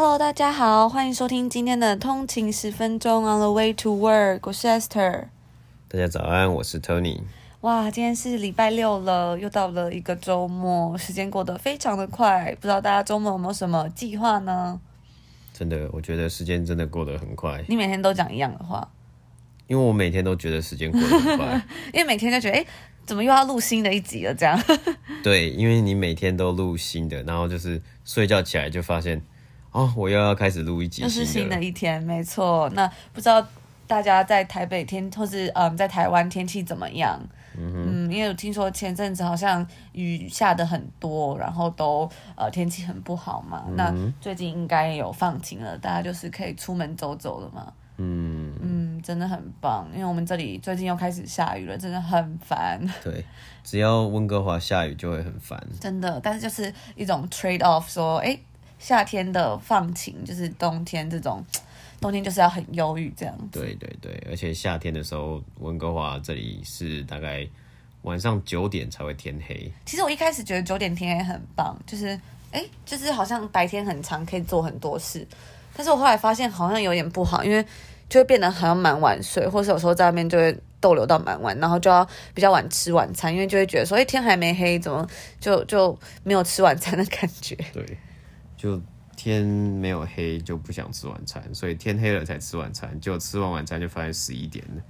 Hello，大家好，欢迎收听今天的通勤十分钟 On the way to work，我是 Esther。大家早安，我是 Tony。哇，今天是礼拜六了，又到了一个周末，时间过得非常的快，不知道大家周末有没有什么计划呢？真的，我觉得时间真的过得很快。你每天都讲一样的话？因为我每天都觉得时间过得很快，因为每天就觉得，哎，怎么又要录新的一集了？这样。对，因为你每天都录新的，然后就是睡觉起来就发现。哦，我又要开始录一集，又是新的一天，没错。那不知道大家在台北天，或是嗯，在台湾天气怎么样？嗯，嗯，因为我听说前阵子好像雨下的很多，然后都呃天气很不好嘛。嗯、那最近应该有放晴了，大家就是可以出门走走了嘛。嗯嗯，真的很棒，因为我们这里最近又开始下雨了，真的很烦。对，只要温哥华下雨就会很烦。真的，但是就是一种 trade off，说哎。诶夏天的放晴就是冬天这种，冬天就是要很忧郁这样子。对对对，而且夏天的时候，温哥华这里是大概晚上九点才会天黑。其实我一开始觉得九点天黑很棒，就是哎、欸，就是好像白天很长，可以做很多事。但是我后来发现好像有点不好，因为就会变得好像蛮晚睡，或是有时候在外面就会逗留到蛮晚，然后就要比较晚吃晚餐，因为就会觉得说，哎、欸，天还没黑，怎么就就没有吃晚餐的感觉？对。就天没有黑就不想吃晚餐，所以天黑了才吃晚餐。结果吃完晚餐就发现十一点了，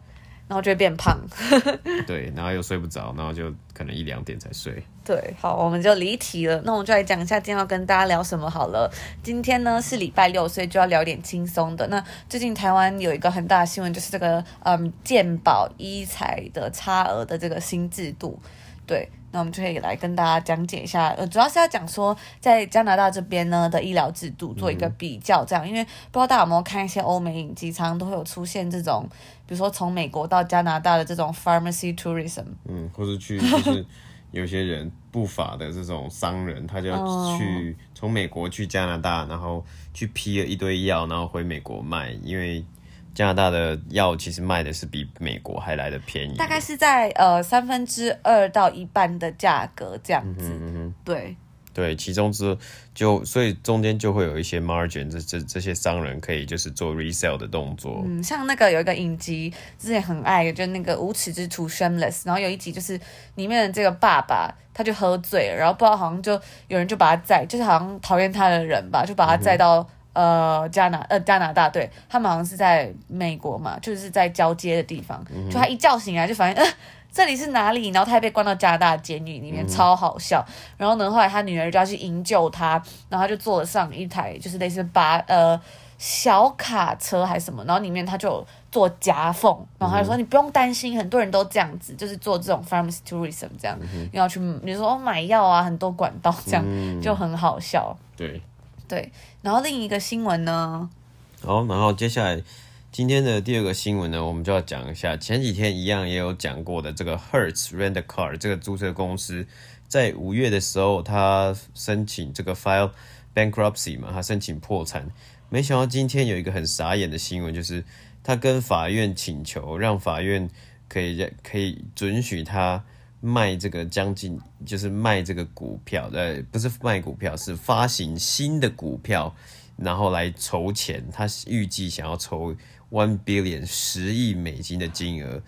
然后就会变胖。对，然后又睡不着，然后就可能一两点才睡。对，好，我们就离题了。那我们就来讲一下今天要跟大家聊什么好了。今天呢是礼拜六，所以就要聊点轻松的。那最近台湾有一个很大的新闻，就是这个嗯健保医材的差额的这个新制度，对。那我们就可以来跟大家讲解一下，呃，主要是要讲说在加拿大这边呢的医疗制度做一个比较，这样，因为不知道大家有没有看一些欧美影集，常常都会有出现这种，比如说从美国到加拿大的这种 pharmacy tourism，嗯，或是去就是有些人不法的这种商人，他就要去从美国去加拿大，然后去批了一堆药，然后回美国卖，因为。加拿大的药其实卖的是比美国还来的便宜，大概是在呃三分之二到一半的价格这样子。嗯哼，对对，其中之就所以中间就会有一些 margin，这这这些商人可以就是做 resell 的动作。嗯，像那个有一个影集之前很爱，就那个无耻之徒 Shameless，然后有一集就是里面的这个爸爸他就喝醉了，然后不知道好像就有人就把他载，就是好像讨厌他的人吧，就把他载到。嗯呃，加拿呃加拿大，对，他们好像是在美国嘛，就是在交接的地方。嗯、就他一觉醒来就发现，呃，这里是哪里？然后他还被关到加拿大监狱里面，嗯、超好笑。然后呢，后来他女儿就要去营救他，然后他就坐了上一台就是类似巴呃小卡车还是什么，然后里面他就做夹缝，然后他就说、嗯、你不用担心，很多人都这样子，就是做这种 pharmacy tourism 这样，嗯、要去比如说买药啊，很多管道这样，嗯、就很好笑。对。对，然后另一个新闻呢？好，然后接下来今天的第二个新闻呢，我们就要讲一下前几天一样也有讲过的这个 Hertz Rent a Car 这个租车公司，在五月的时候，他申请这个 file bankruptcy 嘛，他申请破产。没想到今天有一个很傻眼的新闻，就是他跟法院请求，让法院可以可以准许他。卖这个将近就是卖这个股票，呃，不是卖股票，是发行新的股票，然后来筹钱。他预计想要筹 one billion 十亿美金的金额。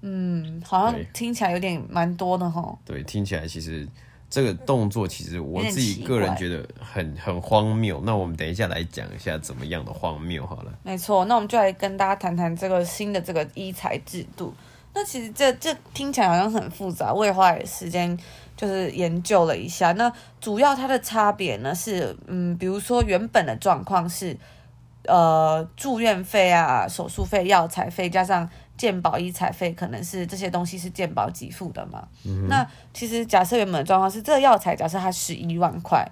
嗯，好像听起来有点蛮多的哈。对，听起来其实这个动作其实我自己个人觉得很很荒谬。那我们等一下来讲一下怎么样的荒谬好了。没错，那我们就来跟大家谈谈这个新的这个医材制度。那其实这这听起来好像很复杂，我也花点时间就是研究了一下。那主要它的差别呢是，嗯，比如说原本的状况是，呃，住院费啊、手术费、药材费加上健保医材费，可能是这些东西是健保给付的嘛。那其实假设原本的状况是，这个药材假设它十一万块，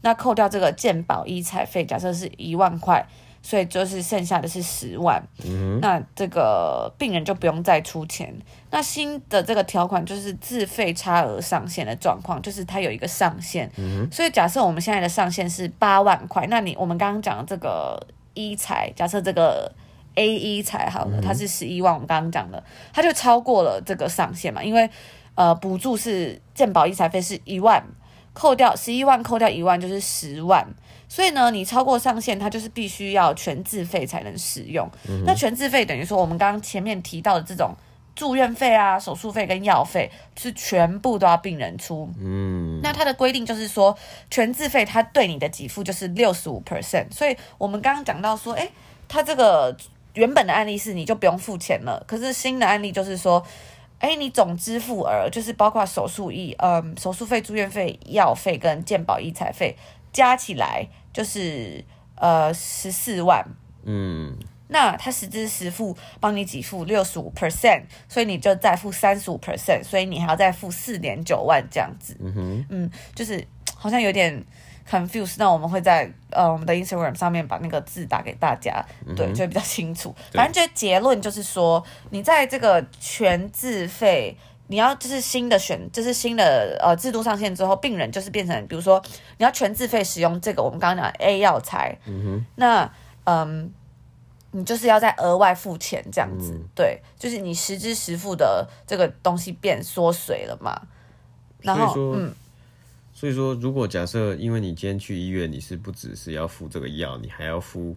那扣掉这个健保医材费，假设是一万块。所以就是剩下的是十万，嗯、那这个病人就不用再出钱。那新的这个条款就是自费差额上限的状况，就是它有一个上限。嗯、所以假设我们现在的上限是八万块，那你我们刚刚讲的这个医材，假设这个 A 医材好了，它是十一万，我们刚刚讲的，它就超过了这个上限嘛，因为呃补助是健保医材费是一万，扣掉十一万，扣掉一万就是十万。所以呢，你超过上限，它就是必须要全自费才能使用。嗯、那全自费等于说，我们刚刚前面提到的这种住院费啊、手术费跟药费，是全部都要病人出。嗯，那它的规定就是说，全自费它对你的给付就是六十五 percent。所以我们刚刚讲到说，诶，它这个原本的案例是你就不用付钱了，可是新的案例就是说。哎，你总支付额就是包括手术医、嗯，手术费、住院费、药费跟健保医材费加起来就是呃十四万。嗯，那他实支实付帮你给付六十五 percent，所以你就再付三十五 percent，所以你还要再付四点九万这样子。嗯哼，嗯，就是好像有点。confuse，那我们会在呃我们的 Instagram 上面把那个字打给大家，嗯、对，就会比较清楚。反正就结论就是说，你在这个全自费，你要就是新的选，就是新的呃制度上线之后，病人就是变成，比如说你要全自费使用这个我们刚刚讲的 A 药材，嗯哼，那嗯，你就是要再额外付钱这样子，嗯、对，就是你实支实付的这个东西变缩水了嘛，然后嗯。所以说，如果假设因为你今天去医院，你是不只是要付这个药，你还要付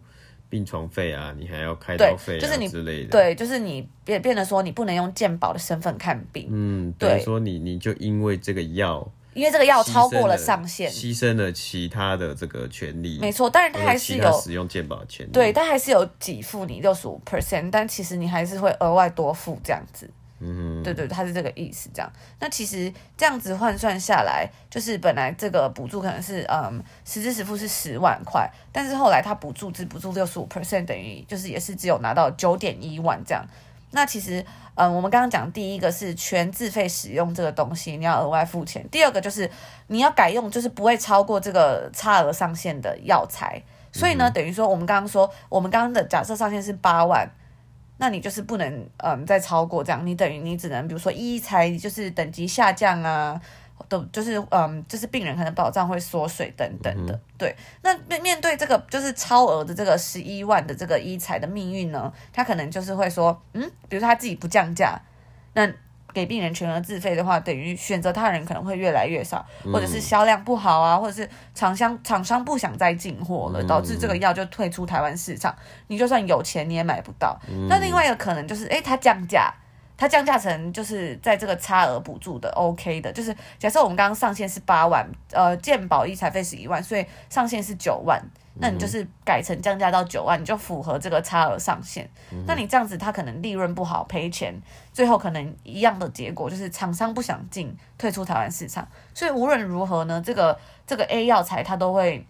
病床费啊，你还要开刀费啊，就是你之类的。对，就是你变变得说你不能用健保的身份看病。嗯，对。说你你就因为这个药，因为这个药超过了上限，牺牲了其他的这个权利。没错，但是它还是有使用健保的权利。对，他还是有给付你六十五 percent，但其实你还是会额外多付这样子。嗯，对对，他是这个意思，这样。那其实这样子换算下来，就是本来这个补助可能是嗯，实支实付是十万块，但是后来他补助只补助六十五 percent，等于就是也是只有拿到九点一万这样。那其实嗯，我们刚刚讲第一个是全自费使用这个东西，你要额外付钱；第二个就是你要改用，就是不会超过这个差额上限的药材。所以呢，等于说我们刚刚说，我们刚刚的假设上限是八万。那你就是不能嗯再超过这样，你等于你只能比如说医才就是等级下降啊，都就是嗯就是病人可能保障会缩水等等的，嗯、对。那面面对这个就是超额的这个十一万的这个医材的命运呢，他可能就是会说嗯，比如说他自己不降价，那。给病人全额自费的话，等于选择他人可能会越来越少，或者是销量不好啊，或者是厂商厂商不想再进货了，导致这个药就退出台湾市场。你就算有钱，你也买不到。那另外一个可能就是，诶，它降价，它降价成就是在这个差额补助的 OK 的，就是假设我们刚刚上限是八万，呃，健保医材费是一万，所以上限是九万。那你就是改成降价到九万，你就符合这个差额上限。嗯、那你这样子，他可能利润不好，赔钱，最后可能一样的结果就是厂商不想进，退出台湾市场。所以无论如何呢，这个这个 A 药材它都会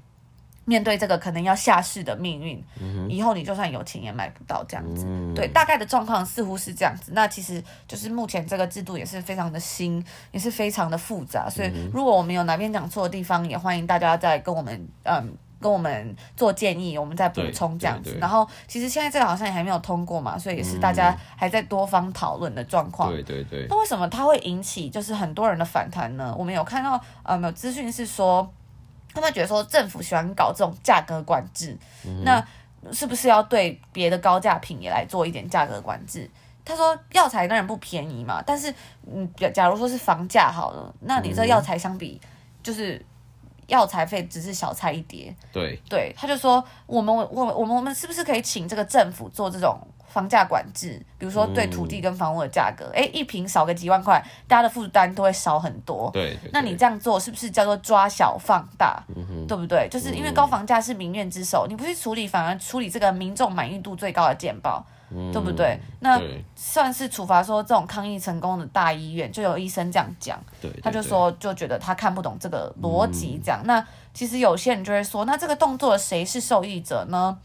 面对这个可能要下市的命运。嗯、以后你就算有钱也买不到这样子。嗯、对，大概的状况似乎是这样子。那其实就是目前这个制度也是非常的新，也是非常的复杂。所以如果我们有哪边讲错的地方，也欢迎大家再跟我们嗯。跟我们做建议，我们再补充这样子。然后，其实现在这个好像也还没有通过嘛，所以也是大家还在多方讨论的状况。对对对。那为什么它会引起就是很多人的反弹呢？我们有看到呃，有资讯是说，他们觉得说政府喜欢搞这种价格管制，嗯、那是不是要对别的高价品也来做一点价格管制？他说药材当然不便宜嘛，但是嗯，假如说是房价好了，那你这药材相比就是。药材费只是小菜一碟，对对，他就说我们我我们我们是不是可以请这个政府做这种房价管制？比如说对土地跟房屋的价格，哎、嗯，一平少个几万块，大家的负担都会少很多。对，对，对，那你这样做是不是叫做抓小放大？嗯、对不对？就是因为高房价是民怨之首，嗯、你不去处理，反而处理这个民众满意度最高的健保。嗯、对不对？那算是处罚说这种抗议成功的大医院，就有医生这样讲，对对对，他就说就觉得他看不懂这个逻辑，这样。嗯、那其实有些人就会说，那这个动作谁是受益者呢？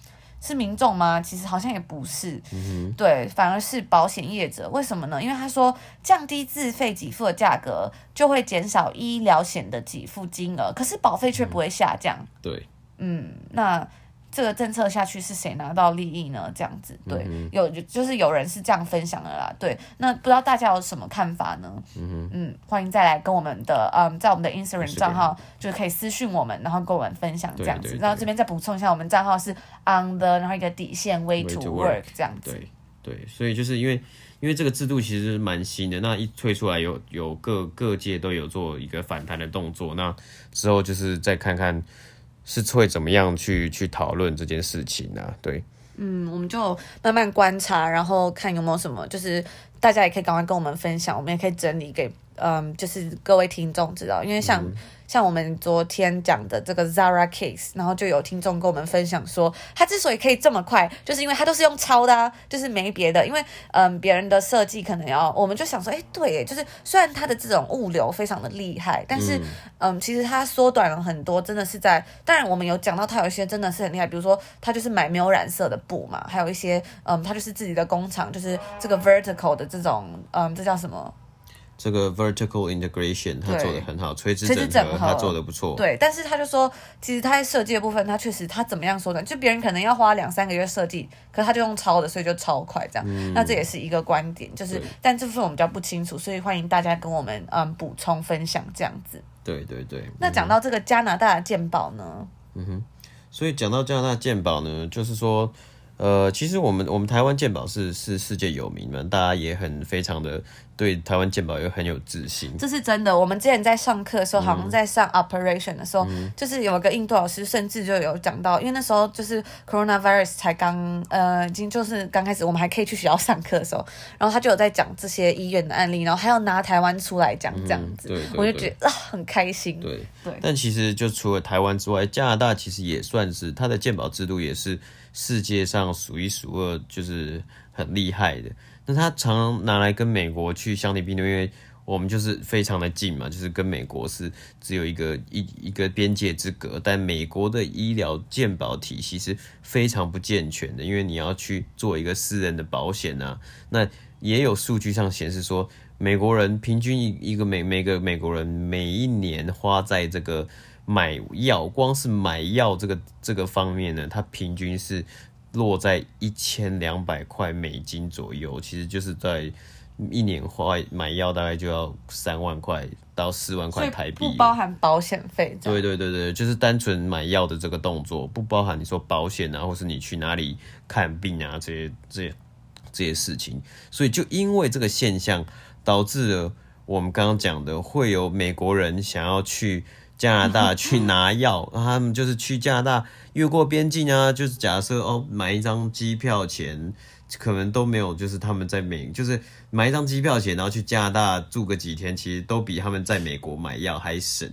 是民众吗？其实好像也不是，嗯、对，反而是保险业者。为什么呢？因为他说降低自费给付的价格，就会减少医疗险的给付金额，可是保费却不会下降。嗯、对，嗯，那。这个政策下去是谁拿到利益呢？这样子，对，嗯、有就是有人是这样分享的啦，对。那不知道大家有什么看法呢？嗯哼嗯，欢迎再来跟我们的嗯，在我们的 Instagram 账号就是可以私讯我们，然后跟我们分享这样子。对对对，然后这边再补充一下，我们账号是 on the 然后一个底线 way to work, 这样子。对对，所以就是因为因为这个制度其实是蛮新的，那一推出来有有各各界都有做一个反弹的动作，那之后就是再看看。是会怎么样去去讨论这件事情呢、对，嗯，我们就慢慢观察，然后看有没有什么，就是大家也可以赶快跟我们分享，我们也可以整理给嗯，就是各位听众知道，因为像。嗯像我们昨天讲的这个 Zara case，然后就有听众跟我们分享说，他之所以可以这么快，就是因为他都是用抄的啊，就是没别的。因为嗯，别人的设计可能要，我们就想说，哎，对，就是虽然他的这种物流非常的厉害，但是嗯，嗯，其实他缩短了很多，真的是在。当然，我们有讲到他有一些真的是很厉害，比如说他就是买没有染色的布嘛，还有一些嗯，他就是自己的工厂，就是这个 vertical 的这种嗯，这叫什么？这个 vertical integration 他做的很好，垂直整合他做的不错。对，但是他就说，其实他在设计的部分，他确实他怎么样说呢？就别人可能要花两三个月设计，可是他就用抄的，所以就超快这样。嗯、那这也是一个观点，就是但这部分我们比较不清楚，所以欢迎大家跟我们嗯补充分享这样子。对对对。嗯、那讲到这个加拿大的鉴宝呢？嗯哼，所以讲到加拿大鉴宝呢，就是说。呃，其实我们我们台湾鉴宝是是世界有名嘛，大家也很非常的对台湾鉴宝也很有自信。这是真的。我们之前在上课的时候，好像在上 operation 的时候，嗯、就是有一个印度老师，甚至就有讲到，因为那时候就是 coronavirus 才刚呃，已经就是刚开始，我们还可以去学校上课的时候，然后他就有在讲这些医院的案例，然后还要拿台湾出来讲这样子，我就觉得啊很开心。对对。对但其实就除了台湾之外，加拿大其实也算是它的鉴宝制度也是。世界上数一数二，就是很厉害的。那他常常拿来跟美国去相提并论，因为我们就是非常的近嘛，就是跟美国是只有一个一一个边界之隔。但美国的医疗健保体系是非常不健全的，因为你要去做一个私人的保险啊。那也有数据上显示说，美国人平均一一个每每个美国人每一年花在这个。买药，光是买药这个这个方面呢，它平均是落在一千两百块美金左右，其实就是在一年花买药大概就要三万块到四万块台币，不包含保险费。对对对对，就是单纯买药的这个动作，不包含你说保险啊，或是你去哪里看病啊这些这些这些事情。所以就因为这个现象，导致了我们刚刚讲的会有美国人想要去。加拿大 去拿药，他们就是去加拿大越过边境啊，就是假设哦，买一张机票钱可能都没有，就是他们在美，就是买一张机票钱，然后去加拿大住个几天，其实都比他们在美国买药还省。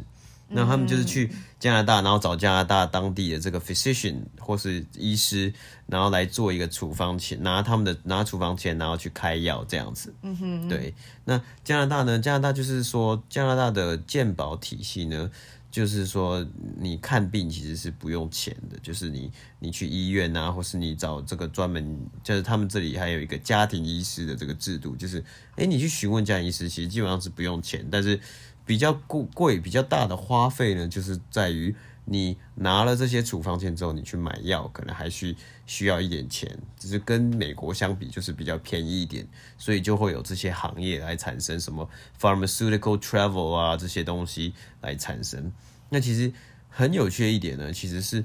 那他们就是去加拿大，然后找加拿大当地的这个 physician 或是医师，然后来做一个处方钱，拿他们的拿处方钱，然后去开药这样子。嗯哼，对。那加拿大呢？加拿大就是说，加拿大的健保体系呢，就是说你看病其实是不用钱的，就是你你去医院啊，或是你找这个专门，就是他们这里还有一个家庭医师的这个制度，就是哎，你去询问家庭医师，其实基本上是不用钱，但是。比较贵比较大的花费呢，就是在于你拿了这些处方箋之后，你去买药可能还需需要一点钱，只是跟美国相比就是比较便宜一点，所以就会有这些行业来产生什么 pharmaceutical travel 啊这些东西来产生。那其实很有趣的一点呢，其实是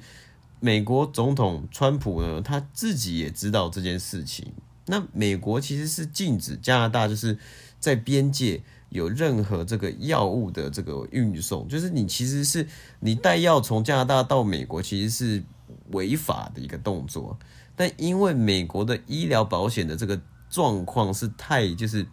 美国总统川普呢，他自己也知道这件事情。那美国其实是禁止加拿大就是在边界。有任何这个药物的这个运送，就是你其实是你带药从加拿大到美国，其实是违法的一个动作。但因为美国的医疗保险的这个状况是太就是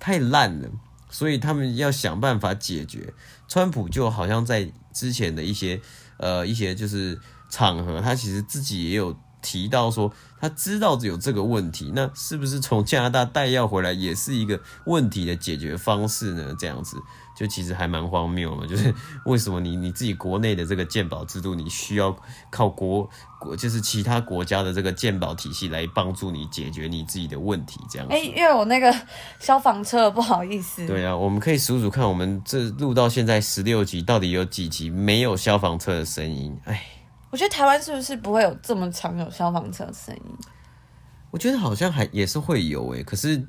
太烂了，所以他们要想办法解决。川普就好像在之前的一些呃一些就是场合，他其实自己也有。提到说他知道有这个问题，那是不是从加拿大带药回来也是一个问题的解决方式呢？这样子就其实还蛮荒谬嘛，就是为什么你你自己国内的这个鉴保制度，你需要靠国国就是其他国家的这个鉴保体系来帮助你解决你自己的问题？这样子。哎、欸，因为我那个消防车不好意思。对啊，我们可以数数看，我们这录到现在十六集，到底有几集没有消防车的声音？哎。我觉得台湾是不是不会有这么常有消防车的声音？我觉得好像还也是会有诶，可是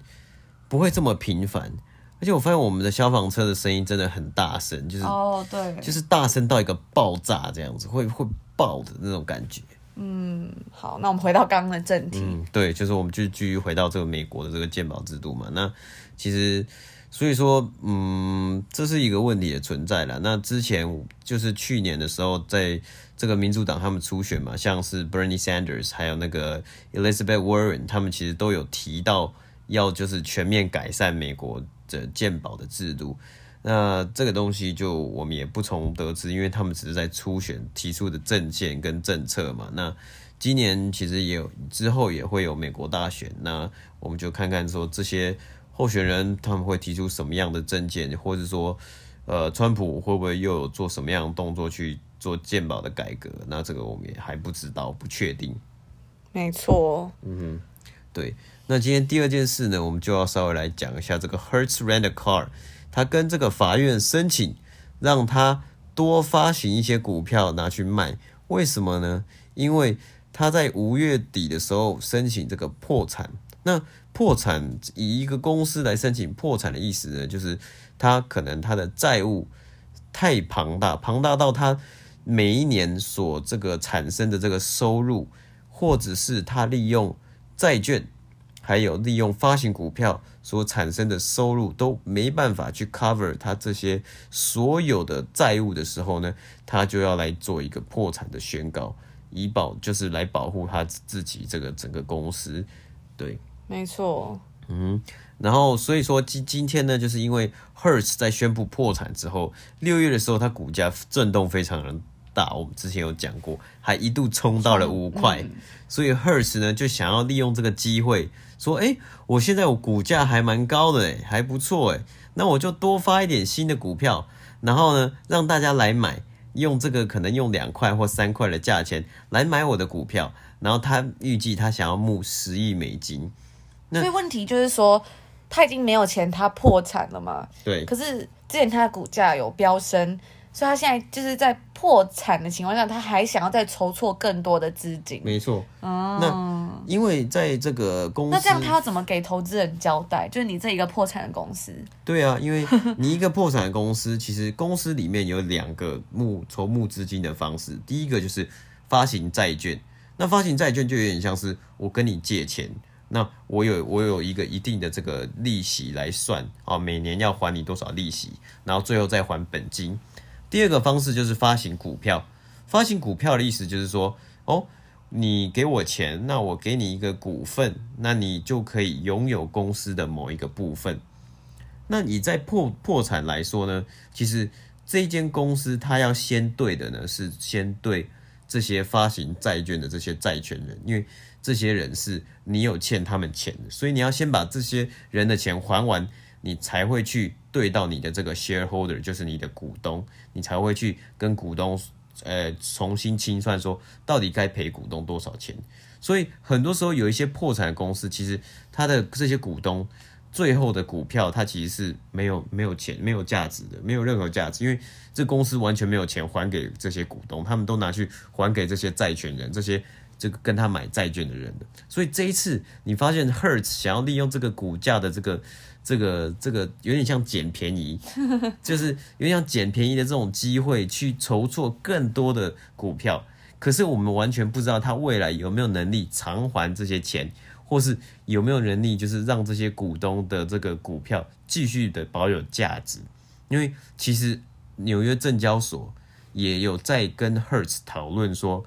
不会这么频繁。而且我发现我们的消防车的声音真的很大声，就是哦对，就是大声到一个爆炸这样子，会会爆的那种感觉。嗯，好，那我们回到刚刚的正题。嗯，对，就是我们就继续回到这个美国的这个鉴宝制度嘛。那其实。所以说，嗯，这是一个问题的存在了。那之前就是去年的时候，在这个民主党他们初选嘛，像是 Bernie Sanders 还有那个 Elizabeth Warren，他们其实都有提到要就是全面改善美国的健保的制度。那这个东西就我们也不从得知，因为他们只是在初选提出的政见跟政策嘛。那今年其实也有之后也会有美国大选，那我们就看看说这些。候选人他们会提出什么样的政见，或者说，呃，川普会不会又有做什么样的动作去做鉴宝的改革？那这个我们也还不知道，不确定。没错。嗯哼，对。那今天第二件事呢，我们就要稍微来讲一下这个 Hertz Rent a Car，他跟这个法院申请让他多发行一些股票拿去卖，为什么呢？因为他在五月底的时候申请这个破产。那破产，以一个公司来申请破产的意思呢，就是他可能他的债务太庞大，庞大到他每一年所这个产生的这个收入，或者是他利用债券，还有利用发行股票所产生的收入都没办法去 cover 他这些所有的债务的时候呢，他就要来做一个破产的宣告，以保就是来保护他自己这个整个公司，对。没错，嗯，然后所以说今今天呢，就是因为 Hertz 在宣布破产之后，六月的时候它股价震动非常的大，我们之前有讲过，还一度冲到了五块，嗯，所以 Hertz 呢就想要利用这个机会说，哎，我现在我股价还蛮高的，哎，还不错，哎，那我就多发一点新的股票，然后呢让大家来买，用这个可能用两块或三块的价钱来买我的股票，然后他预计他想要募十亿美金。所以问题就是说，他已经没有钱，他破产了嘛？对。可是之前他的股价有飙升，所以他现在就是在破产的情况下，他还想要再筹措更多的资金。没错。哦。那因为在这个公司，那这样他要怎么给投资人交代？就是你这一个破产的公司。对啊，因为你一个破产的公司，其实公司里面有两个募筹募资金的方式。第一个就是发行债券，那发行债券就有点像是我跟你借钱。那我有我有一个一定的这个利息来算啊，每年要还你多少利息，然后最后再还本金。第二个方式就是发行股票，发行股票的意思就是说，哦，你给我钱，那我给你一个股份，那你就可以拥有公司的某一个部分。那你在破破产来说呢，其实这间公司它要先对的呢，是先对这些发行债券的这些债权人，因为。这些人是你有欠他们钱的，所以你要先把这些人的钱还完，你才会去对到你的这个 shareholder，就是你的股东，你才会去跟股东呃重新清算，说到底该赔股东多少钱。所以很多时候有一些破产公司，其实他的这些股东最后的股票，它其实是没有没有钱、没有价值的，没有任何价值，因为这公司完全没有钱还给这些股东，他们都拿去还给这些债权人这些。这个跟他买债券的人的，所以这一次你发现 Hertz 想要利用这个股价的这个这个这个有点像捡便宜，就是有点像捡便宜的这种机会去筹措更多的股票，可是我们完全不知道他未来有没有能力偿还这些钱，或是有没有能力就是让这些股东的这个股票继续的保有价值，因为其实纽约证交所也有在跟 Hertz 讨论说。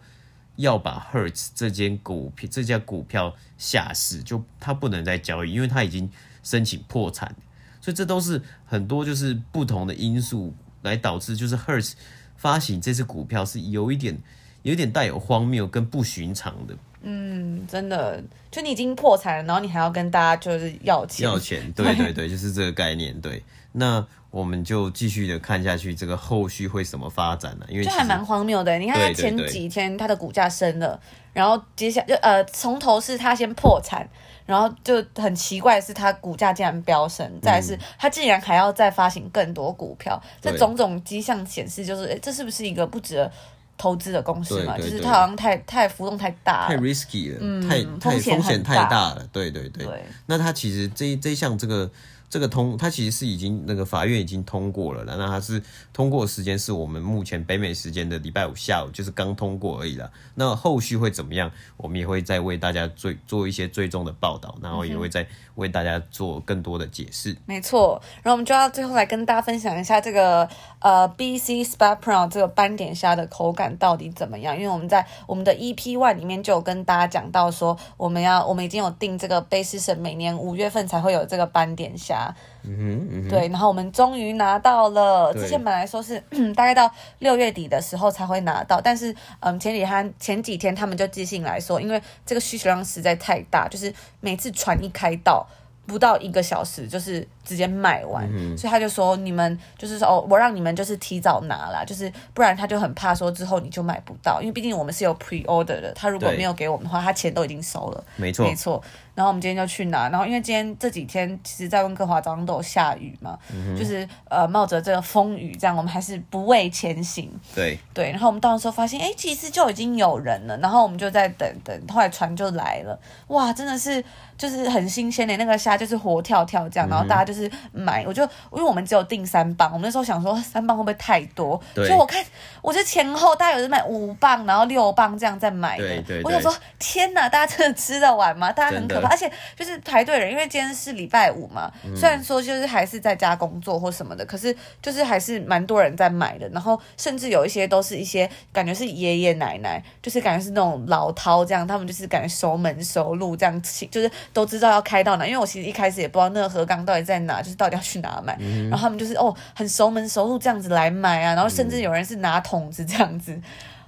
要把 Hertz 这间股票这家股票下市，就它不能再交易，因为它已经申请破产，所以这都是很多就是不同的因素来导致，就是 Hertz 发行这支股票是有一点有一点带有荒谬跟不寻常的。嗯，真的，就你已经破产了，然后你还要跟大家就是要钱，要钱，对对对，就是这个概念，对，那。我们就继续的看下去，这个后续会怎么发展呢？因为就还蛮荒谬的。你看他前几天他的股价升了，然后接下就呃从头是他先破产，然后就很奇怪是它股价竟然飙升，再是它竟然还要再发行更多股票，这种种迹象显示就是，诶，这是不是一个不值得投资的公司嘛？就是它好像太太浮动太大了，太 risky 了，嗯、太太风险太大了。对对对。对那它其实这这项这个。这个通，它其实是已经那个法院已经通过了，那它是通过时间是我们目前北美时间的礼拜五下午，就是刚通过而已啦。那后续会怎么样，我们也会再为大家追做一些追踪的报道，然后也会再为大家做更多的解释。没错，然后我们就要最后来跟大家分享一下这个呃 BC Spatpron 这个斑点虾的口感到底怎么样？因为我们在我们的 EP One 里面就有跟大家讲到说，我们要我们已经有订这个 basis，每年五月份才会有这个斑点虾。嗯哼，嗯哼，对，然后我们终于拿到了。之前本来说是 大概到六月底的时候才会拿到，但是嗯，前几天前几天他们就寄信来说，因为这个需求量实在太大，就是每次船一开到，不到一个小时就是直接卖完，嗯、所以他就说你们就是说哦，我让你们就是提早拿啦，就是不然他就很怕说之后你就买不到，因为毕竟我们是有 pre order 的，他如果没有给我们的话，他钱都已经收了，没错，没错。然后我们今天就去拿，然后因为今天这几天其实，在温哥华早上都有下雨嘛，嗯、就是呃冒着这个风雨这样，我们还是不畏前行。对。对，然后我们到的时候发现，哎，其实就已经有人了，然后我们就在等等，后来船就来了，哇，真的是就是很新鲜的那个虾，就是活跳跳这样，然后大家就是买，嗯、哼我就因为我们只有订三磅，我们那时候想说三磅会不会太多，对所以我看我就前后大概有人买五磅，然后六磅这样在买的，对对对我想说天哪，大家真的吃得完吗？大家很可怕。而且就是排队人，因为今天是礼拜五嘛，嗯、虽然说就是还是在家工作或什么的，可是就是还是蛮多人在买的。然后甚至有一些都是一些感觉是爷爷奶奶，就是感觉是那种老饕这样，他们就是感觉熟门熟路这样，就是都知道要开到哪。因为我其实一开始也不知道那个河港到底在哪，就是到底要去哪买。嗯、然后他们就是哦，很熟门熟路这样子来买啊。然后甚至有人是拿桶子这样子。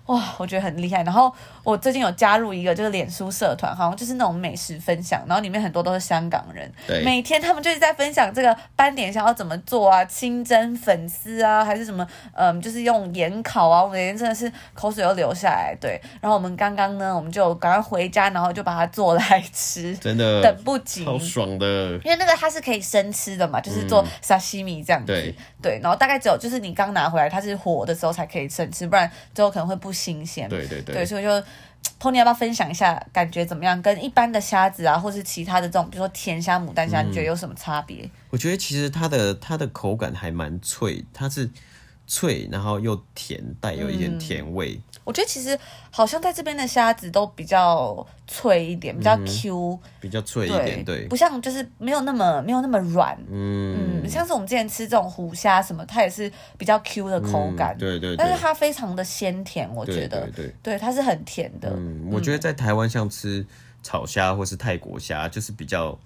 哇，我觉得很厉害。然后我最近有加入一个就是脸书社团，好像就是那种美食分享，然后里面很多都是香港人，对每天他们就是在分享这个斑点想要怎么做啊，清蒸粉丝啊，还是什么，嗯，就是用盐烤啊，我每天真的是口水都流下来。对，然后我们刚刚呢，我们就赶快回家，然后就把它做来吃，真的 等不及，好爽的。因为那个它是可以生吃的嘛，就是做沙西米这样子，对对，然后大概只有就是你刚拿回来它是火的时候才可以生吃，不然之后可能会不。新鲜，对对对，对，所以就 Pony 要不要分享一下感觉怎么样？跟一般的虾子啊，或是其他的这种，比如说甜虾、牡丹虾，你觉得有什么差别？嗯，我觉得其实它的它的口感还蛮脆，它是。脆，然后又甜，带有一点甜味。嗯、我觉得其实好像在这边的虾子都比较脆一点，比较 Q，、嗯、比较脆一点，对，对不像就是没有那么没有那么软。嗯，嗯，像是我们之前吃这种虎虾什么，它也是比较 Q 的口感。嗯、对，对对。但是它非常的鲜甜，我觉得，对，对，对，对，它是很甜的。嗯，我觉得在台湾像吃炒虾或是泰国虾，就是比较。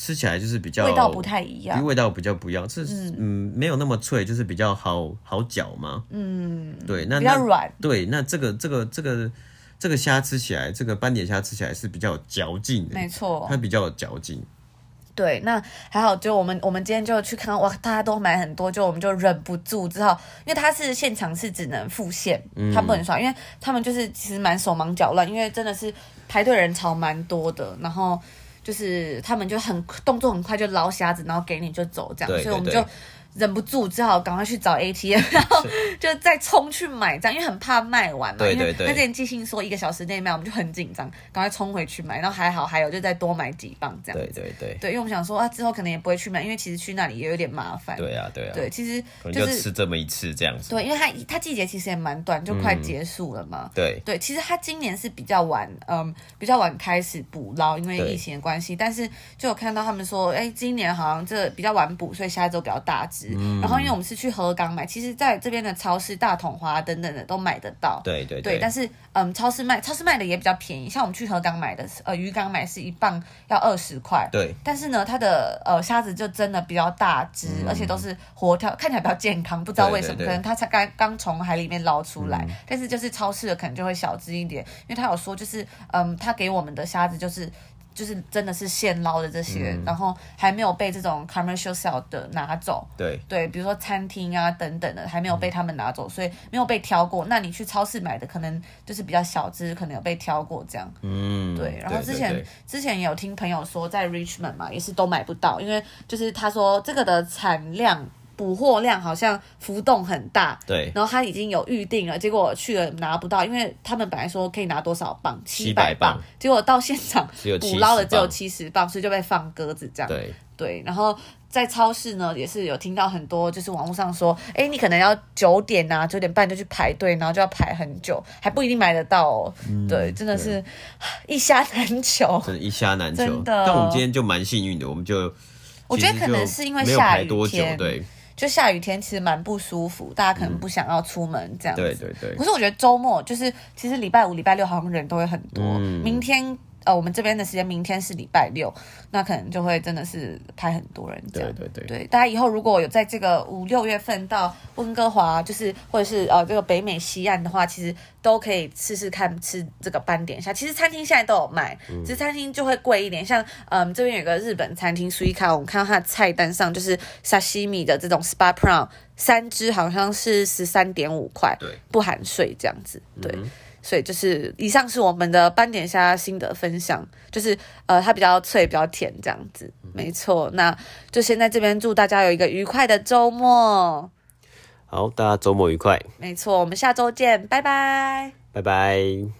吃起来就是比较味道不太一样，味道比较不一样，是嗯，嗯没有那么脆，就是比较好好嚼嘛。嗯，对，那比较软。对，那这个这个这个这个虾吃起来，这个斑点虾吃起来是比较有嚼劲的，没错，它比较有嚼劲。对，那还好，就我们我们今天就去看，哇，大家都买很多，就我们就忍不住，之后因为它是现场是只能付现，他不能刷，嗯、因为他们就是其实蛮手忙脚乱，因为真的是排队人潮蛮多的，然后。就是他们就很动作很快，就捞虾子，然后给你就走这样，所以我们就。忍不住，只好赶快去找 ATM，然后就再冲去买这样，因为很怕卖完嘛。对对对。因为他之前寄信说一个小时内卖，我们就很紧张，赶快冲回去买。然后还好，还有就再多买几磅这样。对对对。对，因为我们想说啊，之后可能也不会去买，因为其实去那里也有点麻烦。对啊对啊。对，其实就是吃这么一次这样子。对，因为它它季节其实也蛮短，就快结束了嘛。对对，其实它今年是比较晚，嗯，比较晚开始捕捞，因为疫情的关系。但是就有看到他们说，哎，今年好像这比较晚捕，所以虾子都比较大只。然后因为我们。是去河港买，其实在这边的超市、大统华等等的都买得到。对对对，对，但是嗯，超市卖超市卖的也比较便宜。像我们去河港买的，呃，渔港买是一磅要二十块。对。但是呢，它的呃虾子就真的比较大只，嗯、而且都是活跳，看起来比较健康。不知道为什么，对对对，可能它才刚刚从海里面捞出来。嗯、但是就是超市的可能就会小只一点，因为他有说就是嗯，他给我们的虾子就是。就是真的是现捞的这些，嗯、然后还没有被这种 commercial sale 的拿走。对对，比如说餐厅啊等等的，还没有被他们拿走，嗯、所以没有被挑过。那你去超市买的，可能就是比较小只，可能有被挑过这样。嗯，对。然后之前之前也有听朋友说，在 Richmond 嘛，也是都买不到，因为就是他说这个的产量。捕获量好像浮动很大，对，然后他已经有预定了，结果去了拿不到，因为他们本来说可以拿多少磅，七百磅，结果到现场 捕捞了只有七十磅，所以就被放鸽子这样，对，对，然后在超市呢，也是有听到很多，就是网络上说，哎，你可能要九点啊，九点半就去排队，然后就要排很久，还不一定买得到哦。嗯、对，真的是 一虾难求，真的，一虾难求。真的，但我们今天就蛮幸运的，我们就我觉得可能是因为下雨天，对，就下雨天其实蛮不舒服，大家可能不想要出门这样子。对对对。可是我觉得周末就是，其实礼拜五、礼拜六好像人都会很多。嗯、明天。呃，我们这边的时间，明天是礼拜六，那可能就会真的是排很多人这样。对对对，对，大家以后如果有在这个五六月份到温哥华，就是或者是呃这个北美西岸的话，其实都可以试试看吃这个斑点虾。其实餐厅现在都有卖，其实餐厅就会贵一点。像嗯这边有个日本餐厅 Suika，我们看到它的菜单上就是沙西米的这种 Spot Prawn，三只好像是十三点五块，对，不含税这样子，对。嗯所以就是以上是我们的斑点虾心得分享，就是呃它比较脆，比较甜这样子，没错。那就先在这边祝大家有一个愉快的周末。好，大家周末愉快。没错，我们下周见，拜拜。拜拜。